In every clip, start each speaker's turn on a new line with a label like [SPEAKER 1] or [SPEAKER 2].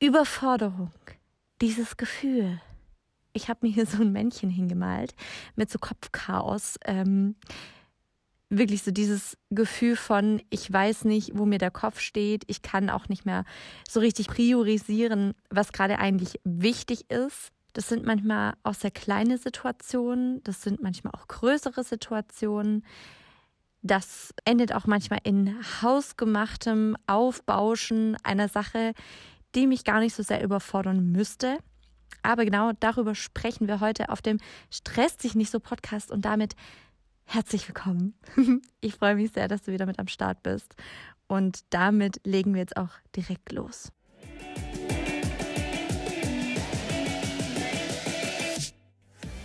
[SPEAKER 1] Überforderung, dieses Gefühl. Ich habe mir hier so ein Männchen hingemalt mit so Kopfchaos. Ähm, wirklich so dieses Gefühl von, ich weiß nicht, wo mir der Kopf steht. Ich kann auch nicht mehr so richtig priorisieren, was gerade eigentlich wichtig ist. Das sind manchmal auch sehr kleine Situationen, das sind manchmal auch größere Situationen. Das endet auch manchmal in hausgemachtem Aufbauschen einer Sache, die mich gar nicht so sehr überfordern müsste. Aber genau darüber sprechen wir heute auf dem Stress dich nicht so Podcast und damit herzlich willkommen. Ich freue mich sehr, dass du wieder mit am Start bist und damit legen wir jetzt auch direkt los.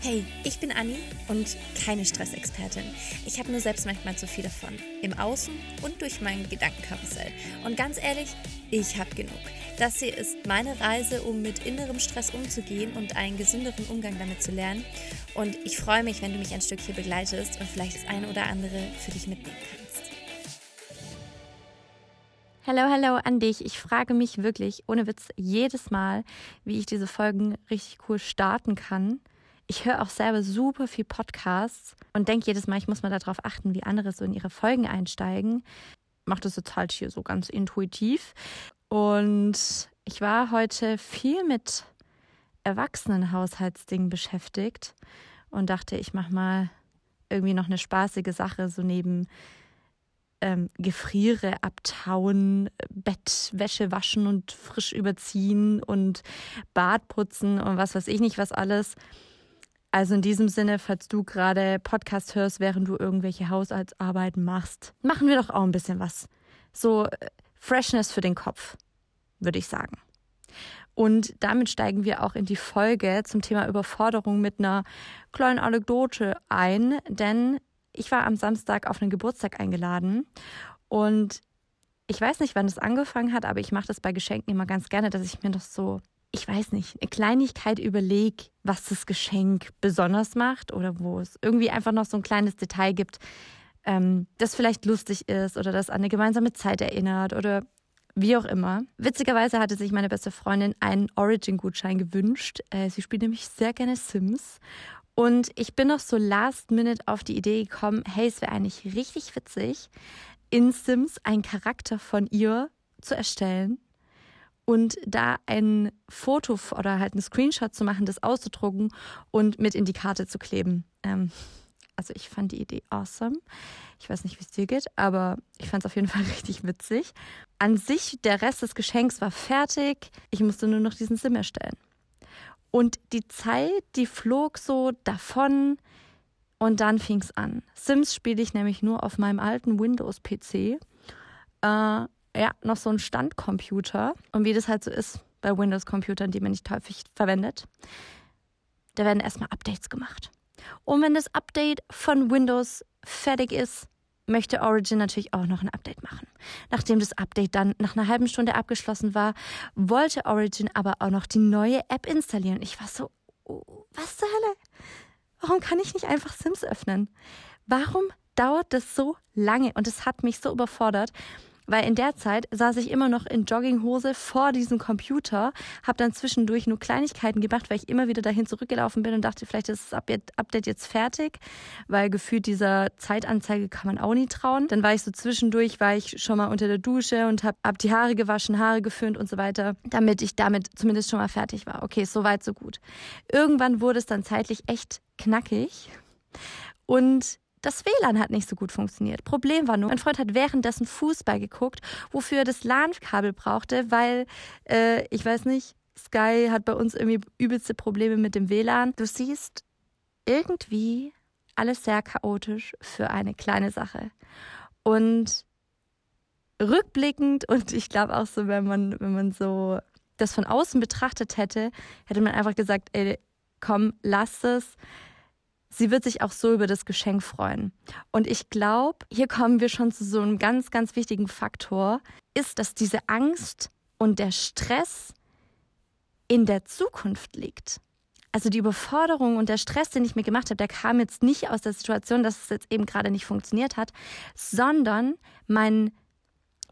[SPEAKER 1] Hey, ich bin Anni und keine Stressexpertin. Ich habe nur selbst manchmal zu viel davon. Im Außen und durch mein Gedankenkarussell. Und ganz ehrlich, ich habe genug. Das hier ist meine Reise, um mit innerem Stress umzugehen und einen gesünderen Umgang damit zu lernen. Und ich freue mich, wenn du mich ein Stück hier begleitest und vielleicht das eine oder andere für dich mitnehmen kannst. Hallo, hallo an dich. Ich frage mich wirklich, ohne Witz, jedes Mal, wie ich diese Folgen richtig cool starten kann ich höre auch selber super viel Podcasts und denke jedes Mal, ich muss mal darauf achten, wie andere so in ihre Folgen einsteigen. Mache das jetzt halt hier so ganz intuitiv. Und ich war heute viel mit Erwachsenenhaushaltsdingen beschäftigt und dachte, ich mache mal irgendwie noch eine spaßige Sache, so neben ähm, Gefriere abtauen, Bettwäsche waschen und frisch überziehen und Bad putzen und was weiß ich nicht, was alles. Also in diesem Sinne, falls du gerade Podcast hörst, während du irgendwelche Haushaltsarbeiten machst, machen wir doch auch ein bisschen was. So äh, Freshness für den Kopf, würde ich sagen. Und damit steigen wir auch in die Folge zum Thema Überforderung mit einer kleinen Anekdote ein, denn ich war am Samstag auf einen Geburtstag eingeladen und ich weiß nicht, wann es angefangen hat, aber ich mache das bei Geschenken immer ganz gerne, dass ich mir noch so ich weiß nicht, eine Kleinigkeit überleg, was das Geschenk besonders macht oder wo es irgendwie einfach noch so ein kleines Detail gibt, ähm, das vielleicht lustig ist oder das an eine gemeinsame Zeit erinnert oder wie auch immer. Witzigerweise hatte sich meine beste Freundin einen Origin-Gutschein gewünscht. Äh, sie spielt nämlich sehr gerne Sims. Und ich bin noch so last minute auf die Idee gekommen, hey, es wäre eigentlich richtig witzig, in Sims einen Charakter von ihr zu erstellen und da ein Foto oder halt einen Screenshot zu machen, das auszudrucken und mit in die Karte zu kleben. Ähm, also ich fand die Idee awesome. Ich weiß nicht, wie es dir geht, aber ich fand es auf jeden Fall richtig witzig. An sich, der Rest des Geschenks war fertig. Ich musste nur noch diesen Sim erstellen. Und die Zeit, die flog so davon und dann fing es an. Sims spiele ich nämlich nur auf meinem alten Windows-PC. Äh, ja, noch so ein Standcomputer. Und wie das halt so ist bei Windows-Computern, die man nicht häufig verwendet, da werden erstmal Updates gemacht. Und wenn das Update von Windows fertig ist, möchte Origin natürlich auch noch ein Update machen. Nachdem das Update dann nach einer halben Stunde abgeschlossen war, wollte Origin aber auch noch die neue App installieren. Ich war so, oh, was zur Hölle? Warum kann ich nicht einfach Sims öffnen? Warum dauert das so lange? Und es hat mich so überfordert. Weil in der Zeit saß ich immer noch in Jogginghose vor diesem Computer, habe dann zwischendurch nur Kleinigkeiten gemacht, weil ich immer wieder dahin zurückgelaufen bin und dachte, vielleicht ist das Update jetzt fertig, weil gefühlt dieser Zeitanzeige kann man auch nie trauen. Dann war ich so zwischendurch, war ich schon mal unter der Dusche und habe hab die Haare gewaschen, Haare geföhnt und so weiter, damit ich damit zumindest schon mal fertig war. Okay, so weit, so gut. Irgendwann wurde es dann zeitlich echt knackig und das WLAN hat nicht so gut funktioniert. Problem war nur, mein Freund hat währenddessen Fußball geguckt, wofür er das LAN-Kabel brauchte, weil, äh, ich weiß nicht, Sky hat bei uns irgendwie übelste Probleme mit dem WLAN. Du siehst irgendwie alles sehr chaotisch für eine kleine Sache. Und rückblickend und ich glaube auch so, wenn man, wenn man so das von außen betrachtet hätte, hätte man einfach gesagt, ey, komm, lass es sie wird sich auch so über das Geschenk freuen. Und ich glaube, hier kommen wir schon zu so einem ganz, ganz wichtigen Faktor, ist, dass diese Angst und der Stress in der Zukunft liegt. Also die Überforderung und der Stress, den ich mir gemacht habe, der kam jetzt nicht aus der Situation, dass es jetzt eben gerade nicht funktioniert hat, sondern mein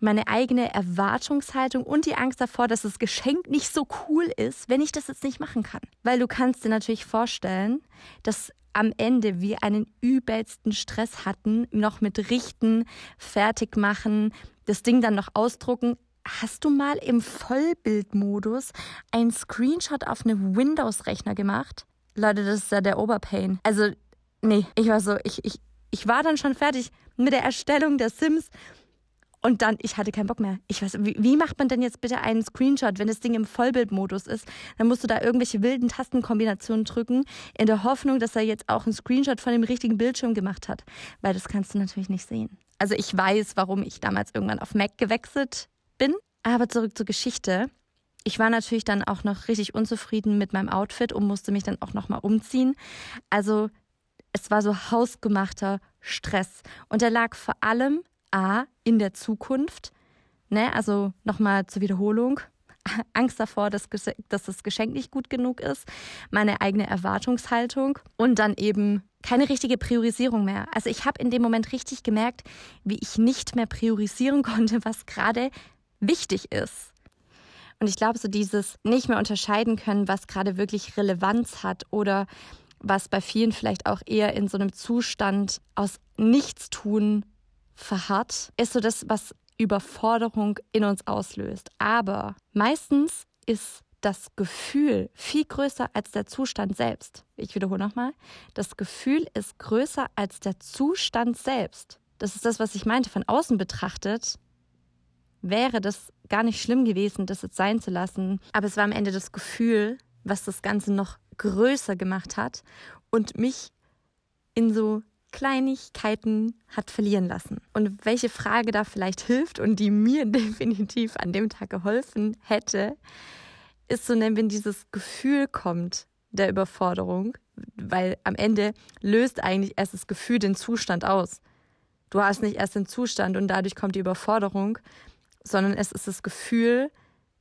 [SPEAKER 1] meine eigene Erwartungshaltung und die Angst davor, dass das Geschenk nicht so cool ist, wenn ich das jetzt nicht machen kann. Weil du kannst dir natürlich vorstellen, dass am Ende wir einen übelsten Stress hatten, noch mit Richten, fertig machen, das Ding dann noch ausdrucken. Hast du mal im Vollbildmodus einen Screenshot auf einem Windows-Rechner gemacht? Leute, das ist ja der Oberpain. Also, nee, ich war so, ich, ich, ich war dann schon fertig mit der Erstellung der Sims und dann, ich hatte keinen Bock mehr. Ich weiß, wie, wie, macht man denn jetzt bitte einen Screenshot, wenn das Ding im Vollbildmodus ist? Dann musst du da irgendwelche wilden Tastenkombinationen drücken, in der Hoffnung, dass er jetzt auch einen Screenshot von dem richtigen Bildschirm gemacht hat. Weil das kannst du natürlich nicht sehen. Also ich weiß, warum ich damals irgendwann auf Mac gewechselt bin. Aber zurück zur Geschichte. Ich war natürlich dann auch noch richtig unzufrieden mit meinem Outfit und musste mich dann auch nochmal umziehen. Also es war so hausgemachter Stress. Und der lag vor allem A, in der Zukunft, ne, also nochmal zur Wiederholung, Angst davor, dass, dass das Geschenk nicht gut genug ist, meine eigene Erwartungshaltung und dann eben keine richtige Priorisierung mehr. Also ich habe in dem Moment richtig gemerkt, wie ich nicht mehr priorisieren konnte, was gerade wichtig ist. Und ich glaube, so dieses nicht mehr unterscheiden können, was gerade wirklich Relevanz hat oder was bei vielen vielleicht auch eher in so einem Zustand aus Nichtstun verharrt, ist so das, was Überforderung in uns auslöst. Aber meistens ist das Gefühl viel größer als der Zustand selbst. Ich wiederhole nochmal. Das Gefühl ist größer als der Zustand selbst. Das ist das, was ich meinte. Von außen betrachtet wäre das gar nicht schlimm gewesen, das jetzt sein zu lassen. Aber es war am Ende das Gefühl, was das Ganze noch größer gemacht hat und mich in so Kleinigkeiten hat verlieren lassen. Und welche Frage da vielleicht hilft und die mir definitiv an dem Tag geholfen hätte, ist so, wenn dieses Gefühl kommt der Überforderung, weil am Ende löst eigentlich erst das Gefühl den Zustand aus. Du hast nicht erst den Zustand und dadurch kommt die Überforderung, sondern es ist das Gefühl,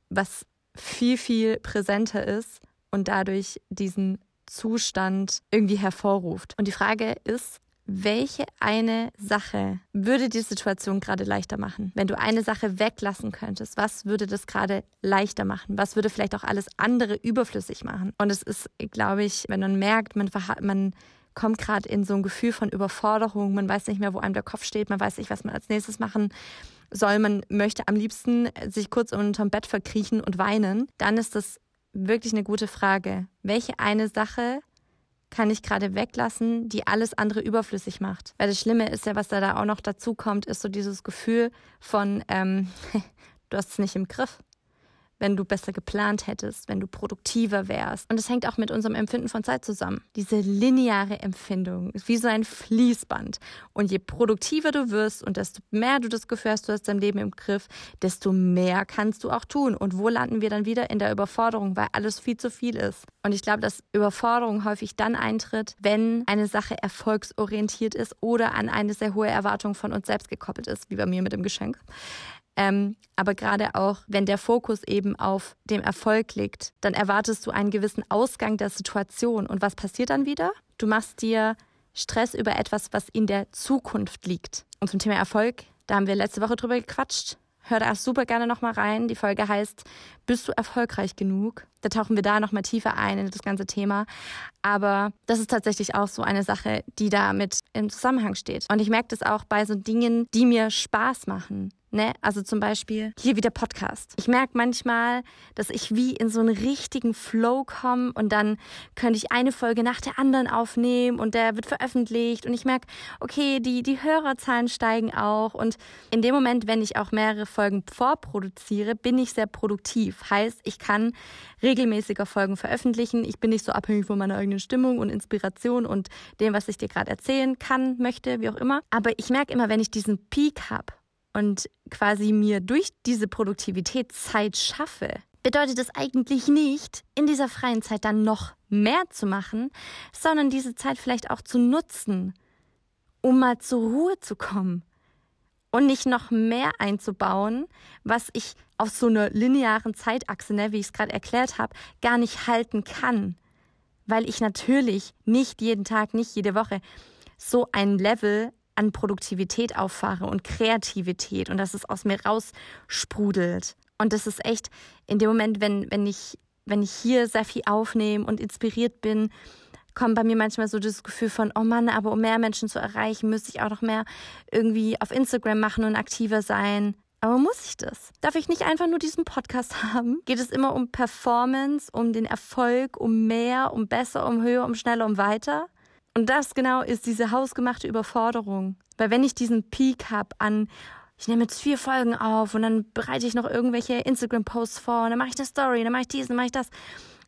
[SPEAKER 1] was viel, viel präsenter ist und dadurch diesen Zustand irgendwie hervorruft. Und die Frage ist, welche eine Sache würde die Situation gerade leichter machen? Wenn du eine Sache weglassen könntest, was würde das gerade leichter machen? Was würde vielleicht auch alles andere überflüssig machen? Und es ist, glaube ich, wenn man merkt, man, man kommt gerade in so ein Gefühl von Überforderung, man weiß nicht mehr, wo einem der Kopf steht, man weiß nicht, was man als nächstes machen soll, man möchte am liebsten sich kurz unterm Bett verkriechen und weinen, dann ist das wirklich eine gute Frage. Welche eine Sache kann ich gerade weglassen, die alles andere überflüssig macht. Weil das Schlimme ist ja, was da, auch noch dazu kommt, ist so dieses Gefühl von, ähm, du hast es nicht im Griff wenn du besser geplant hättest, wenn du produktiver wärst. Und es hängt auch mit unserem Empfinden von Zeit zusammen. Diese lineare Empfindung ist wie so ein Fließband. Und je produktiver du wirst und desto mehr du das Gefühl hast, du hast dein Leben im Griff, desto mehr kannst du auch tun. Und wo landen wir dann wieder? In der Überforderung, weil alles viel zu viel ist. Und ich glaube, dass Überforderung häufig dann eintritt, wenn eine Sache erfolgsorientiert ist oder an eine sehr hohe Erwartung von uns selbst gekoppelt ist, wie bei mir mit dem Geschenk. Ähm, aber gerade auch, wenn der Fokus eben auf dem Erfolg liegt, dann erwartest du einen gewissen Ausgang der Situation. Und was passiert dann wieder? Du machst dir Stress über etwas, was in der Zukunft liegt. Und zum Thema Erfolg, da haben wir letzte Woche drüber gequatscht. Hör da super gerne nochmal rein. Die Folge heißt, bist du erfolgreich genug? Da tauchen wir da nochmal tiefer ein in das ganze Thema. Aber das ist tatsächlich auch so eine Sache, die damit im Zusammenhang steht. Und ich merke das auch bei so Dingen, die mir Spaß machen. Ne? Also zum Beispiel hier wieder Podcast. Ich merke manchmal, dass ich wie in so einen richtigen Flow komme und dann könnte ich eine Folge nach der anderen aufnehmen und der wird veröffentlicht und ich merke, okay, die, die Hörerzahlen steigen auch und in dem Moment, wenn ich auch mehrere Folgen vorproduziere, bin ich sehr produktiv. Heißt, ich kann regelmäßiger Folgen veröffentlichen. Ich bin nicht so abhängig von meiner eigenen Stimmung und Inspiration und dem, was ich dir gerade erzählen kann, möchte, wie auch immer. Aber ich merke immer, wenn ich diesen Peak habe, und quasi mir durch diese Produktivität Zeit schaffe, bedeutet es eigentlich nicht, in dieser freien Zeit dann noch mehr zu machen, sondern diese Zeit vielleicht auch zu nutzen, um mal zur Ruhe zu kommen und nicht noch mehr einzubauen, was ich auf so einer linearen Zeitachse, ne, wie ich es gerade erklärt habe, gar nicht halten kann, weil ich natürlich nicht jeden Tag, nicht jede Woche so ein Level an Produktivität auffahre und Kreativität und dass es aus mir raussprudelt. Und das ist echt in dem Moment, wenn, wenn ich, wenn ich hier sehr viel aufnehme und inspiriert bin, kommt bei mir manchmal so das Gefühl von, oh Mann, aber um mehr Menschen zu erreichen, müsste ich auch noch mehr irgendwie auf Instagram machen und aktiver sein. Aber muss ich das? Darf ich nicht einfach nur diesen Podcast haben? Geht es immer um Performance, um den Erfolg, um mehr, um besser, um höher, um schneller, um weiter? Und das genau ist diese hausgemachte Überforderung. Weil wenn ich diesen Peak habe an, ich nehme jetzt vier Folgen auf und dann bereite ich noch irgendwelche Instagram-Posts vor und dann mache ich eine Story, dann mache ich dies, dann mache ich das.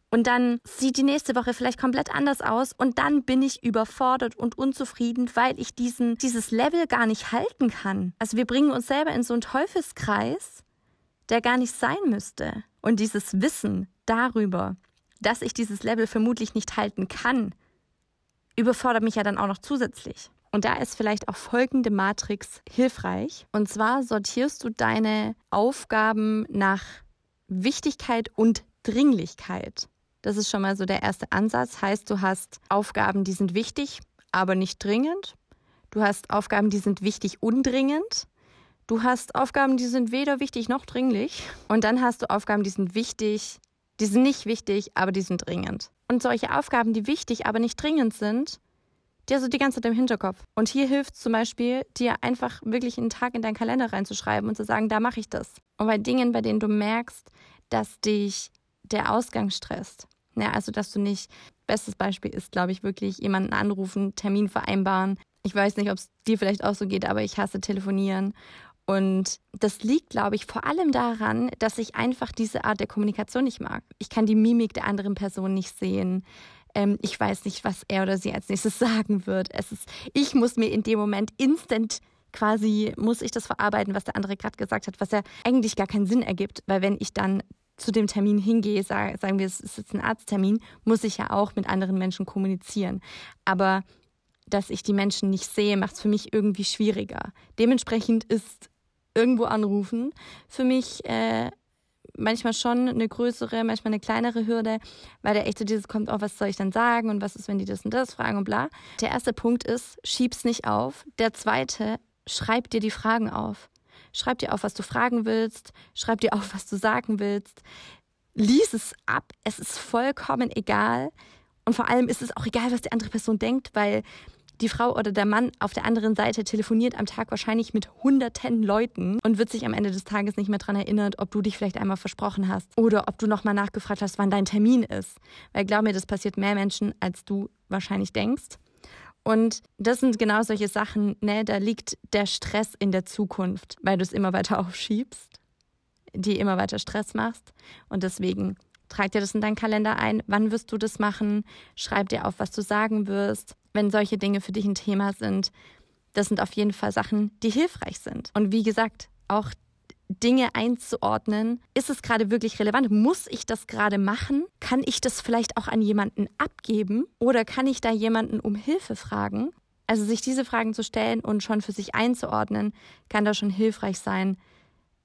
[SPEAKER 1] Und dann sieht die nächste Woche vielleicht komplett anders aus und dann bin ich überfordert und unzufrieden, weil ich diesen, dieses Level gar nicht halten kann. Also wir bringen uns selber in so einen Teufelskreis, der gar nicht sein müsste. Und dieses Wissen darüber, dass ich dieses Level vermutlich nicht halten kann, überfordert mich ja dann auch noch zusätzlich. Und da ist vielleicht auch folgende Matrix hilfreich. Und zwar sortierst du deine Aufgaben nach Wichtigkeit und Dringlichkeit. Das ist schon mal so der erste Ansatz. Heißt, du hast Aufgaben, die sind wichtig, aber nicht dringend. Du hast Aufgaben, die sind wichtig, undringend. Du hast Aufgaben, die sind weder wichtig noch dringlich. Und dann hast du Aufgaben, die sind wichtig, die sind nicht wichtig, aber die sind dringend. Und solche Aufgaben, die wichtig, aber nicht dringend sind, die hast du die ganze Zeit im Hinterkopf. Und hier hilft zum Beispiel, dir einfach wirklich einen Tag in deinen Kalender reinzuschreiben und zu sagen, da mache ich das. Und bei Dingen, bei denen du merkst, dass dich der Ausgang stresst, ja, also, dass du nicht, bestes Beispiel ist, glaube ich, wirklich jemanden anrufen, Termin vereinbaren. Ich weiß nicht, ob es dir vielleicht auch so geht, aber ich hasse telefonieren. Und das liegt, glaube ich, vor allem daran, dass ich einfach diese Art der Kommunikation nicht mag. Ich kann die Mimik der anderen Person nicht sehen. Ähm, ich weiß nicht, was er oder sie als nächstes sagen wird. Es ist, ich muss mir in dem Moment instant quasi, muss ich das verarbeiten, was der andere gerade gesagt hat, was ja eigentlich gar keinen Sinn ergibt, weil wenn ich dann zu dem Termin hingehe, sagen wir, es ist jetzt ein Arzttermin, muss ich ja auch mit anderen Menschen kommunizieren. Aber dass ich die Menschen nicht sehe, macht es für mich irgendwie schwieriger. Dementsprechend ist irgendwo anrufen für mich äh, manchmal schon eine größere, manchmal eine kleinere Hürde, weil der echte dieses kommt, oh, was soll ich dann sagen und was ist, wenn die das und das fragen und bla. Der erste Punkt ist, schieb's nicht auf. Der zweite, schreib dir die Fragen auf. Schreib dir auf, was du fragen willst. Schreib dir auf, was du sagen willst. Lies es ab. Es ist vollkommen egal. Und vor allem ist es auch egal, was die andere Person denkt, weil die Frau oder der Mann auf der anderen Seite telefoniert am Tag wahrscheinlich mit hunderten Leuten und wird sich am Ende des Tages nicht mehr daran erinnern, ob du dich vielleicht einmal versprochen hast oder ob du nochmal nachgefragt hast, wann dein Termin ist. Weil glaub mir, das passiert mehr Menschen, als du wahrscheinlich denkst. Und das sind genau solche Sachen, ne, da liegt der Stress in der Zukunft, weil du es immer weiter aufschiebst, die immer weiter Stress machst. Und deswegen trag dir das in deinen Kalender ein. Wann wirst du das machen? Schreib dir auf, was du sagen wirst. Wenn solche Dinge für dich ein Thema sind, das sind auf jeden Fall Sachen, die hilfreich sind. Und wie gesagt, auch Dinge einzuordnen. Ist es gerade wirklich relevant? Muss ich das gerade machen? Kann ich das vielleicht auch an jemanden abgeben? Oder kann ich da jemanden um Hilfe fragen? Also sich diese Fragen zu stellen und schon für sich einzuordnen, kann da schon hilfreich sein,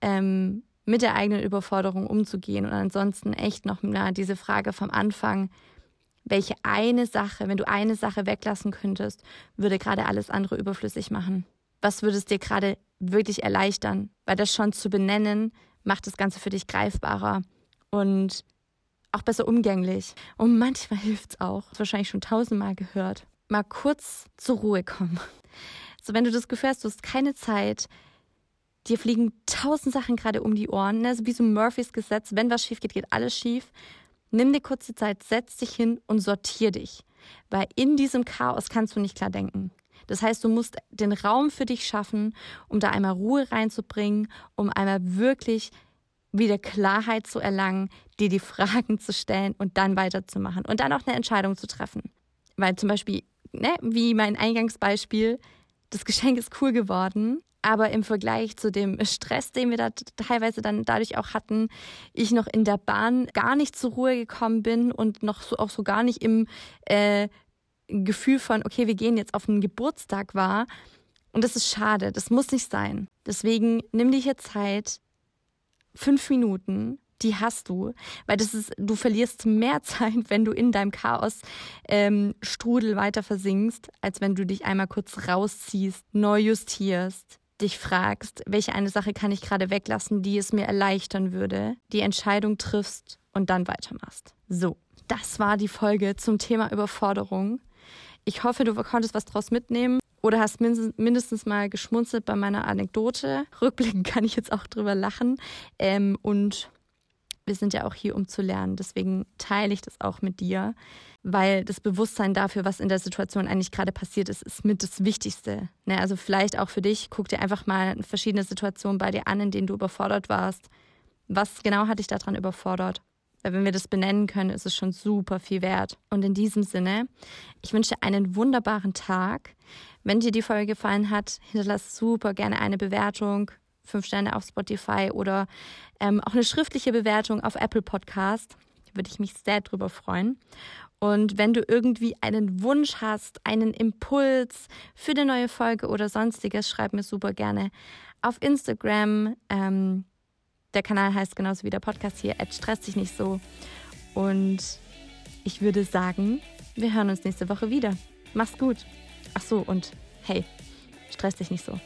[SPEAKER 1] ähm, mit der eigenen Überforderung umzugehen. Und ansonsten echt noch na, diese Frage vom Anfang, welche eine Sache, wenn du eine Sache weglassen könntest, würde gerade alles andere überflüssig machen? Was würde es dir gerade wirklich erleichtern, weil das schon zu benennen macht das Ganze für dich greifbarer und auch besser umgänglich. Und manchmal hilft es auch, das wahrscheinlich schon tausendmal gehört, mal kurz zur Ruhe kommen. So, wenn du das Gefühl hast, du hast keine Zeit, dir fliegen tausend Sachen gerade um die Ohren, ne? so wie so Murphys Gesetz, wenn was schief geht, geht alles schief. Nimm dir kurze Zeit, setz dich hin und sortier dich. Weil in diesem Chaos kannst du nicht klar denken. Das heißt, du musst den Raum für dich schaffen, um da einmal Ruhe reinzubringen, um einmal wirklich wieder Klarheit zu erlangen, dir die Fragen zu stellen und dann weiterzumachen und dann auch eine Entscheidung zu treffen. Weil zum Beispiel, ne, wie mein Eingangsbeispiel, das Geschenk ist cool geworden, aber im Vergleich zu dem Stress, den wir da teilweise dann dadurch auch hatten, ich noch in der Bahn gar nicht zur Ruhe gekommen bin und noch so auch so gar nicht im äh, Gefühl von, okay, wir gehen jetzt auf einen Geburtstag war. Und das ist schade, das muss nicht sein. Deswegen nimm dir hier Zeit, fünf Minuten, die hast du, weil das ist, du verlierst mehr Zeit, wenn du in deinem Chaos ähm, Strudel weiter versinkst, als wenn du dich einmal kurz rausziehst, neu justierst, dich fragst, welche eine Sache kann ich gerade weglassen, die es mir erleichtern würde, die Entscheidung triffst und dann weitermachst. So, das war die Folge zum Thema Überforderung. Ich hoffe, du konntest was draus mitnehmen oder hast mindestens mal geschmunzelt bei meiner Anekdote. Rückblickend kann ich jetzt auch drüber lachen. Ähm, und wir sind ja auch hier, um zu lernen. Deswegen teile ich das auch mit dir, weil das Bewusstsein dafür, was in der Situation eigentlich gerade passiert ist, ist mit das Wichtigste. Ne? Also vielleicht auch für dich, guck dir einfach mal verschiedene Situationen bei dir an, in denen du überfordert warst. Was genau hat dich daran überfordert? Weil wenn wir das benennen können, ist es schon super viel wert. Und in diesem Sinne, ich wünsche dir einen wunderbaren Tag. Wenn dir die Folge gefallen hat, hinterlass super gerne eine Bewertung, fünf Sterne auf Spotify oder ähm, auch eine schriftliche Bewertung auf Apple Podcast. Würde ich mich sehr drüber freuen. Und wenn du irgendwie einen Wunsch hast, einen Impuls für eine neue Folge oder sonstiges, schreib mir super gerne auf Instagram. Ähm, der Kanal heißt genauso wie der Podcast hier, stress dich nicht so. Und ich würde sagen, wir hören uns nächste Woche wieder. Mach's gut. Ach so, und hey, stress dich nicht so.